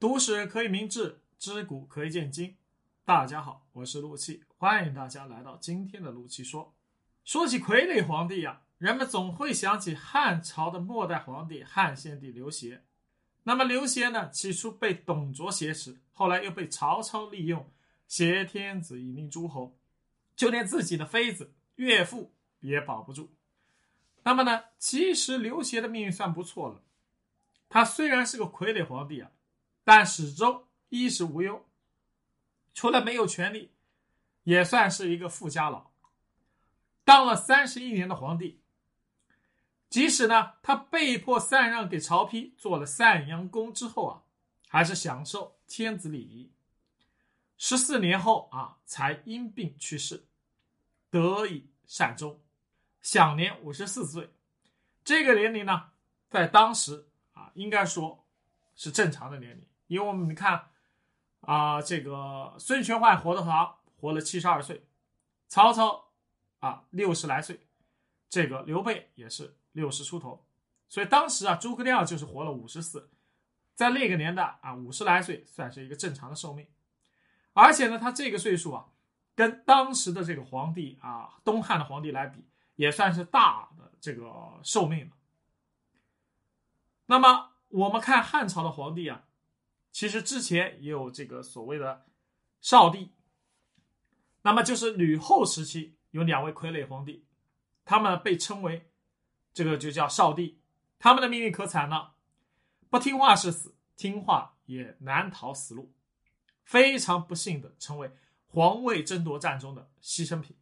读史可以明智，知古可以鉴今。大家好，我是陆气，欢迎大家来到今天的陆气说。说起傀儡皇帝呀，人们总会想起汉朝的末代皇帝汉献帝刘协。那么刘协呢，起初被董卓挟持，后来又被曹操利用，挟天子以令诸侯，就连自己的妃子、岳父也保不住。那么呢，其实刘协的命运算不错了。他虽然是个傀儡皇帝啊，但始终衣食无忧，除了没有权利，也算是一个富家佬。当了三十一年的皇帝，即使呢他被迫禅让给曹丕做了赡阳公之后啊，还是享受天子礼仪。十四年后啊，才因病去世，得以善终，享年五十四岁。这个年龄呢，在当时啊，应该说是正常的年龄，因为我们看啊，这个孙权换活的长，活了七十二岁，曹操。啊，六十来岁，这个刘备也是六十出头，所以当时啊，诸葛亮就是活了五十四，在那个年代啊，五十来岁算是一个正常的寿命，而且呢，他这个岁数啊，跟当时的这个皇帝啊，东汉的皇帝来比，也算是大的这个寿命了。那么我们看汉朝的皇帝啊，其实之前也有这个所谓的少帝，那么就是吕后时期。有两位傀儡皇帝，他们被称为这个就叫少帝，他们的命运可惨了，不听话是死，听话也难逃死路，非常不幸的成为皇位争夺战中的牺牲品。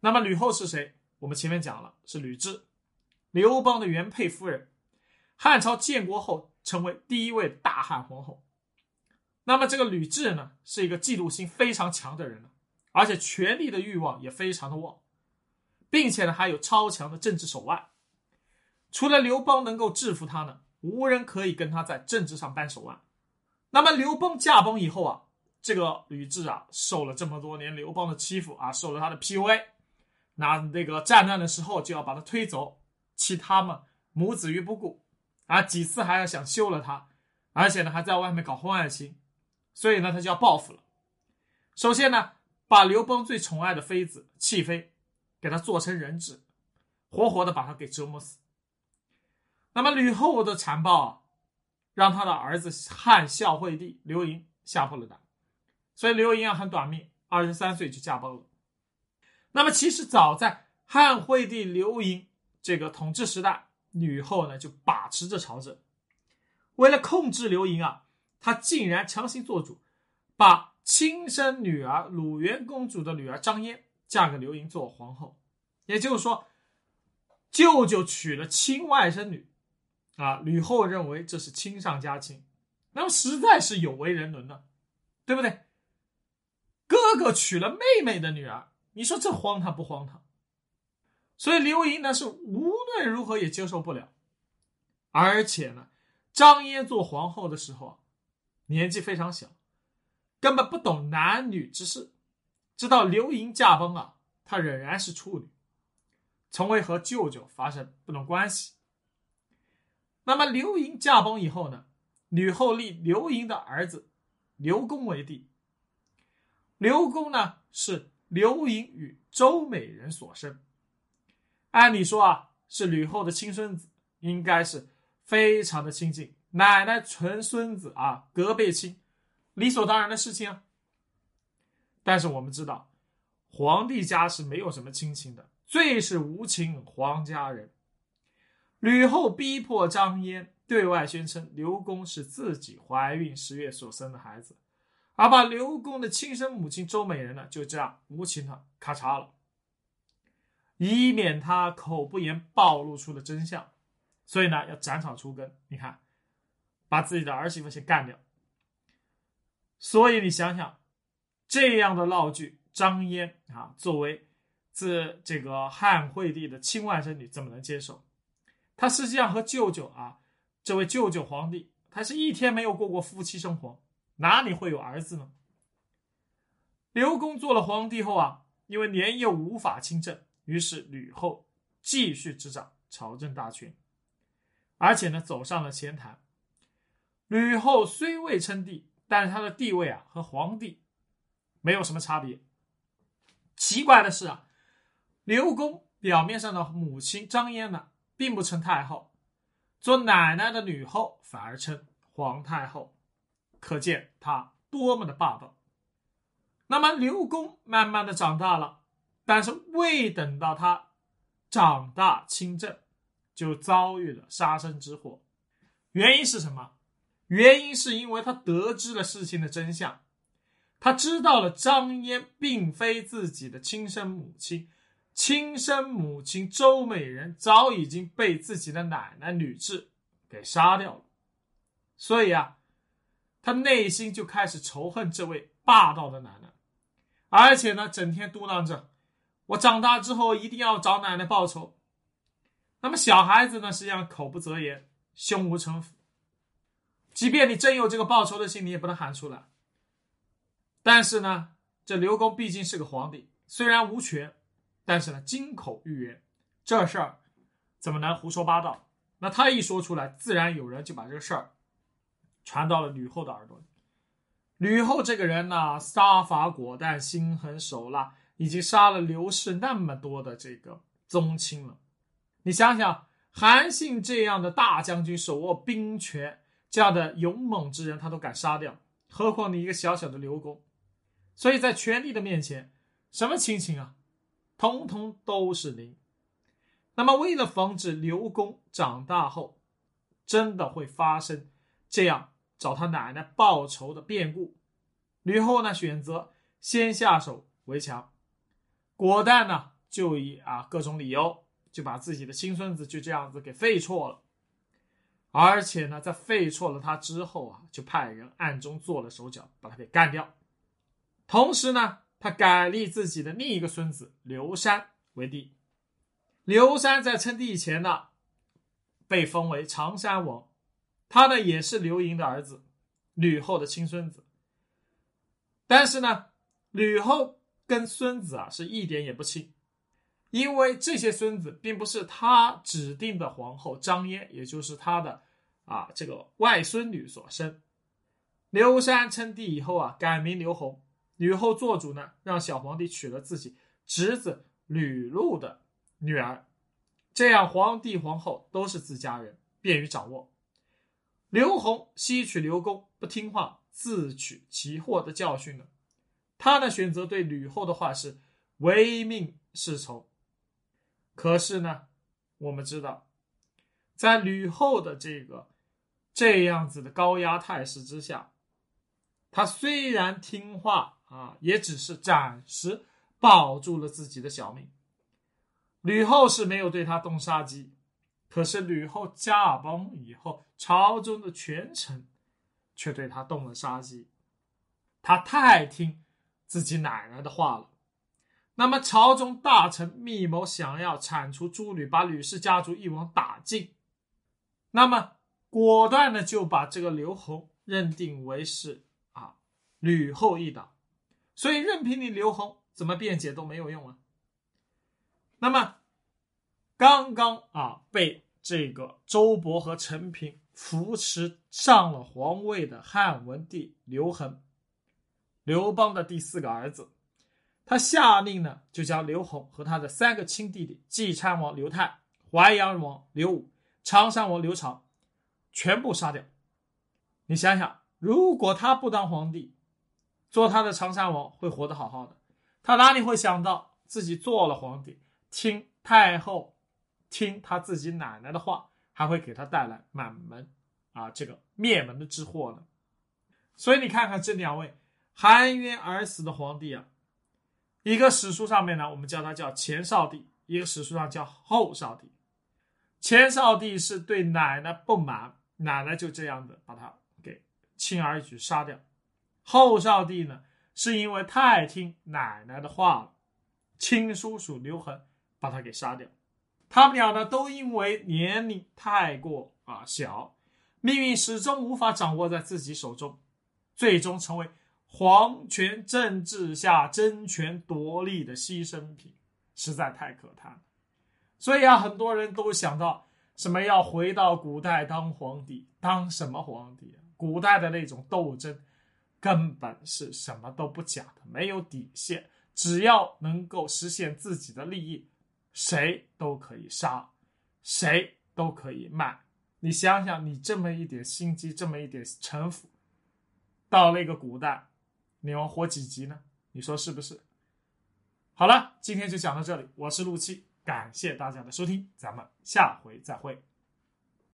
那么吕后是谁？我们前面讲了，是吕雉，刘邦的原配夫人，汉朝建国后成为第一位大汉皇后。那么这个吕雉呢，是一个嫉妒心非常强的人而且权力的欲望也非常的旺，并且呢还有超强的政治手腕。除了刘邦能够制服他呢，无人可以跟他在政治上扳手腕。那么刘邦驾崩以后啊，这个吕雉啊受了这么多年刘邦的欺负啊，受了他的 PUA，那那个战乱的时候就要把他推走，弃他们母子于不顾啊，几次还要想休了他，而且呢还在外面搞婚外情，所以呢他就要报复了。首先呢。把刘邦最宠爱的妃子弃妃，给他做成人质，活活的把他给折磨死。那么吕后的残暴啊，让他的儿子汉孝惠帝刘盈吓破了胆，所以刘盈啊很短命，二十三岁就驾崩了。那么其实早在汉惠帝刘盈这个统治时代，吕后呢就把持着朝政，为了控制刘盈啊，他竟然强行做主，把。亲生女儿鲁元公主的女儿张嫣嫁给刘盈做皇后，也就是说，舅舅娶了亲外甥女，啊，吕后认为这是亲上加亲，那么实在是有违人伦了，对不对？哥哥娶了妹妹的女儿，你说这荒唐不荒唐？所以刘盈呢是无论如何也接受不了，而且呢，张嫣做皇后的时候年纪非常小。根本不懂男女之事，直到刘盈驾崩啊，她仍然是处女，从未和舅舅发生不懂关系。那么刘盈驾崩以后呢，吕后立刘盈的儿子刘恭为帝。刘公呢是刘盈与周美人所生，按理说啊是吕后的亲孙子，应该是非常的亲近，奶奶纯孙子啊，隔辈亲。理所当然的事情啊，但是我们知道，皇帝家是没有什么亲情的，最是无情皇家人。吕后逼迫张嫣对外宣称刘公是自己怀孕十月所生的孩子，而把刘公的亲生母亲周美人呢就这样无情的咔嚓了，以免他口不言暴露出了真相，所以呢要斩草除根。你看，把自己的儿媳妇先干掉。所以你想想，这样的闹剧，张嫣啊，作为自这个汉惠帝的亲外甥女，怎么能接受？她实际上和舅舅啊，这位舅舅皇帝，他是一天没有过过夫妻生活，哪里会有儿子呢？刘公做了皇帝后啊，因为年幼无法亲政，于是吕后继续执掌朝政大权，而且呢，走上了前台。吕后虽未称帝，但是她的地位啊和皇帝没有什么差别。奇怪的是啊，刘公表面上的母亲张嫣呢，并不称太后，做奶奶的吕后反而称皇太后，可见她多么的霸道。那么刘公慢慢的长大了，但是未等到他长大亲政，就遭遇了杀身之祸。原因是什么？原因是因为他得知了事情的真相。他知道了张嫣并非自己的亲生母亲，亲生母亲周美人早已经被自己的奶奶吕雉给杀掉了，所以啊，他内心就开始仇恨这位霸道的奶奶，而且呢，整天嘟囔着：“我长大之后一定要找奶奶报仇。”那么小孩子呢，实际上口不择言，胸无城府，即便你真有这个报仇的心，你也不能喊出来。但是呢，这刘公毕竟是个皇帝，虽然无权，但是呢，金口玉言，这事儿怎么能胡说八道？那他一说出来，自然有人就把这个事儿传到了吕后的耳朵里。吕后这个人呢，杀伐果断，心狠手辣，已经杀了刘氏那么多的这个宗亲了。你想想，韩信这样的大将军，手握兵权，这样的勇猛之人，他都敢杀掉，何况你一个小小的刘公？所以在权力的面前，什么亲情啊，通通都是零。那么，为了防止刘公长大后真的会发生这样找他奶奶报仇的变故，吕后呢选择先下手为强，果断呢就以啊各种理由就把自己的亲孙子就这样子给废黜了，而且呢在废黜了他之后啊，就派人暗中做了手脚，把他给干掉。同时呢，他改立自己的另一个孙子刘山为帝。刘山在称帝以前呢，被封为常山王。他呢也是刘盈的儿子，吕后的亲孙子。但是呢，吕后跟孙子啊是一点也不亲，因为这些孙子并不是他指定的皇后张嫣，也就是他的啊这个外孙女所生。刘山称帝以后啊，改名刘弘。吕后做主呢，让小皇帝娶了自己侄子吕禄的女儿，这样皇帝皇后都是自家人，便于掌握。刘弘吸取刘公不听话、自取其祸的教训呢，他呢选择对吕后的话是唯命是从。可是呢，我们知道，在吕后的这个这样子的高压态势之下，他虽然听话。啊，也只是暂时保住了自己的小命。吕后是没有对他动杀机，可是吕后驾崩以后，朝中的权臣却对他动了杀机。他太听自己奶奶的话了。那么，朝中大臣密谋想要铲除朱吕，把吕氏家族一网打尽。那么，果断的就把这个刘弘认定为是啊吕后一党。所以，任凭你刘宏怎么辩解都没有用啊。那么，刚刚啊被这个周勃和陈平扶持上了皇位的汉文帝刘恒，刘邦的第四个儿子，他下令呢，就将刘宏和他的三个亲弟弟济昌王刘泰、淮阳王刘武、常山王刘长全部杀掉。你想想，如果他不当皇帝，做他的长山王会活得好好的，他哪里会想到自己做了皇帝，听太后，听他自己奶奶的话，还会给他带来满门啊这个灭门的之祸呢？所以你看看这两位含冤而死的皇帝啊，一个史书上面呢，我们叫他叫前少帝，一个史书上叫后少帝。前少帝是对奶奶不满，奶奶就这样的把他给轻而易举杀掉。后少帝呢，是因为太听奶奶的话了，亲叔叔刘恒把他给杀掉。他们俩呢，都因为年龄太过啊小，命运始终无法掌握在自己手中，最终成为皇权政治下争权夺利的牺牲品，实在太可叹。所以啊，很多人都想到什么要回到古代当皇帝，当什么皇帝啊？古代的那种斗争，根本是什么都不讲的，没有底线，只要能够实现自己的利益，谁都可以杀，谁都可以卖。你想想，你这么一点心机，这么一点城府，到那个古代，你能活几集呢？你说是不是？好了，今天就讲到这里，我是陆七，感谢大家的收听，咱们下回再会。